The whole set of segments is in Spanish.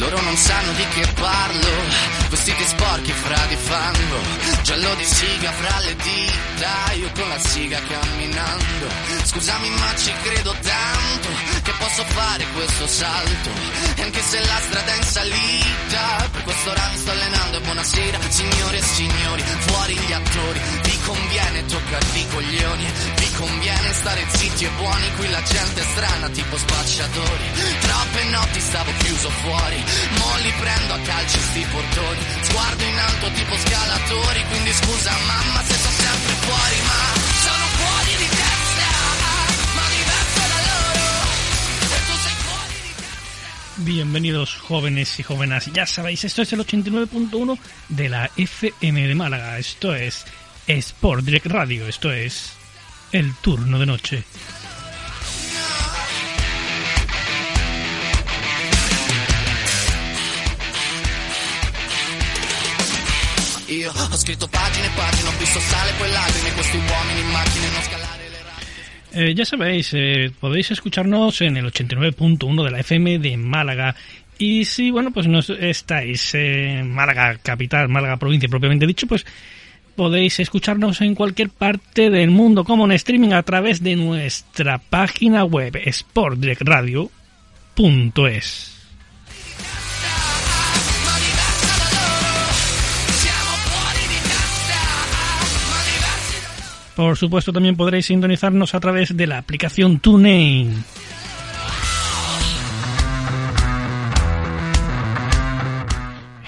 Loro non sanno di che parlo, vestiti sporchi fra di fango, giallo di siga fra le dita, io con la siga camminando. Scusami ma ci credo tanto che posso fare questo salto, e anche se la strada è in salita, per questo ora mi sto allenando. E buonasera signore e signori, fuori gli attori, i coglioni, vi conviene stare zitti e buoni, qui la gente è strana tipo spacciatori, troppe notti stavo chiuso fuori, mo li prendo a calci sti portoni, sguardo in alto tipo scalatori, quindi scusa mamma se sto sempre fuori, ma sono fuori di testa, ma diverso da loro, e tu sei fuori di testa. Bienvenidos jóvenes y jóvenes. Ya sabéis, esto es el 89.1 de la FM de Málaga. Esto es Sport Direct Radio. Esto es el turno de noche. Eh, ya sabéis, eh, podéis escucharnos en el 89.1 de la FM de Málaga. Y si, bueno, pues no estáis en Málaga capital, Málaga provincia propiamente dicho, pues podéis escucharnos en cualquier parte del mundo como en streaming a través de nuestra página web sportdirectradio.es. Por supuesto, también podréis sintonizarnos a través de la aplicación TuneIn.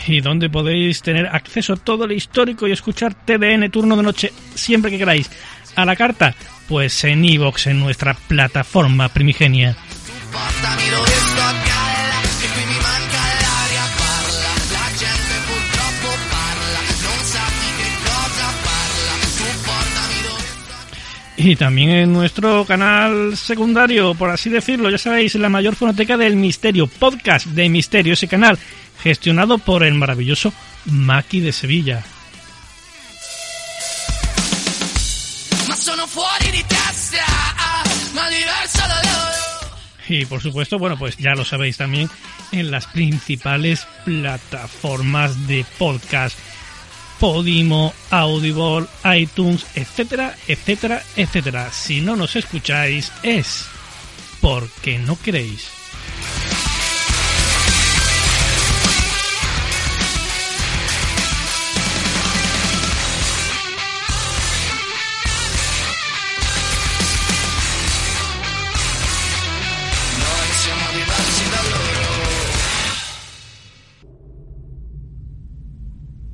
Y donde podéis tener acceso a todo el histórico y escuchar TDN turno de noche siempre que queráis. A la carta, pues en iVoox, en nuestra plataforma primigenia. Y también en nuestro canal secundario, por así decirlo, ya sabéis, la mayor fonoteca del misterio, podcast de misterio, ese canal, gestionado por el maravilloso Maki de Sevilla. Loro. Y por supuesto, bueno, pues ya lo sabéis también en las principales plataformas de podcast. Podimo, Audible, iTunes, etcétera, etcétera, etcétera. Si no nos escucháis es porque no queréis.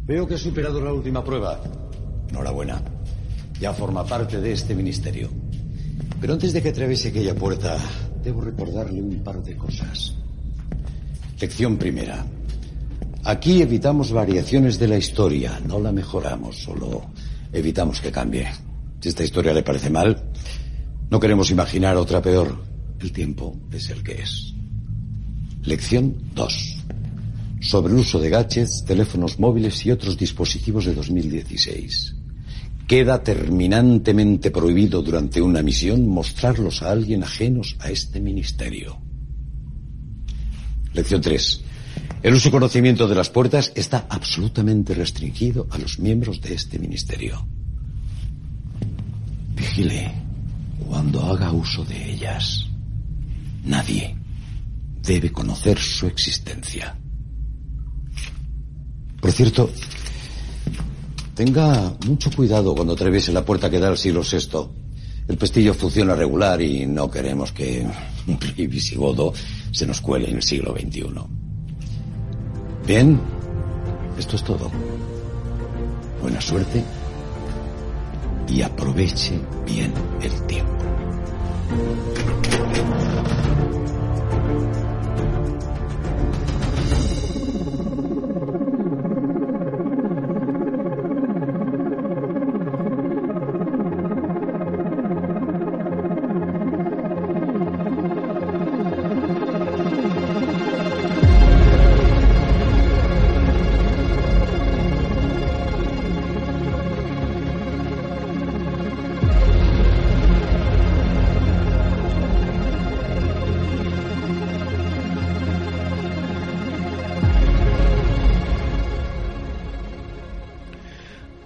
Veo que has superado la última prueba. Enhorabuena. Ya forma parte de este ministerio. Pero antes de que atraviese aquella puerta, debo recordarle un par de cosas. Lección primera. Aquí evitamos variaciones de la historia, no la mejoramos, solo evitamos que cambie. Si esta historia le parece mal, no queremos imaginar otra peor. El tiempo es el que es. Lección 2 sobre el uso de gadgets, teléfonos móviles y otros dispositivos de 2016. Queda terminantemente prohibido durante una misión mostrarlos a alguien ajenos a este ministerio. Lección 3. El uso y conocimiento de las puertas está absolutamente restringido a los miembros de este ministerio. Vigile cuando haga uso de ellas. Nadie debe conocer su existencia. Por cierto, tenga mucho cuidado cuando atraviese la puerta que da al siglo VI. El pestillo funciona regular y no queremos que un visigodo se nos cuele en el siglo XXI. Bien, Esto es todo. Buena suerte y aproveche bien el tiempo.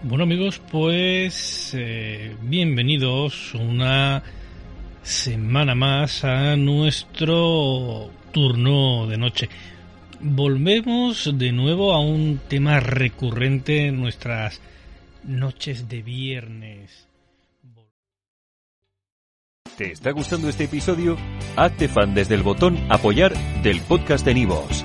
Bueno amigos, pues eh, bienvenidos una semana más a nuestro turno de noche. Volvemos de nuevo a un tema recurrente en nuestras noches de viernes. ¿Te está gustando este episodio? Hazte fan desde el botón apoyar del podcast de Nivos.